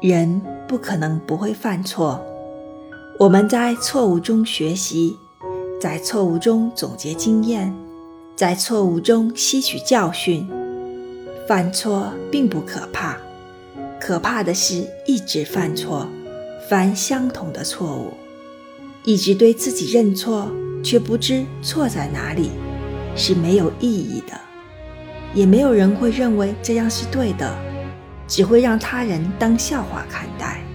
人不可能不会犯错，我们在错误中学习，在错误中总结经验，在错误中吸取教训。犯错并不可怕，可怕的是一直犯错，犯相同的错误，一直对自己认错，却不知错在哪里，是没有意义的，也没有人会认为这样是对的。只会让他人当笑话看待。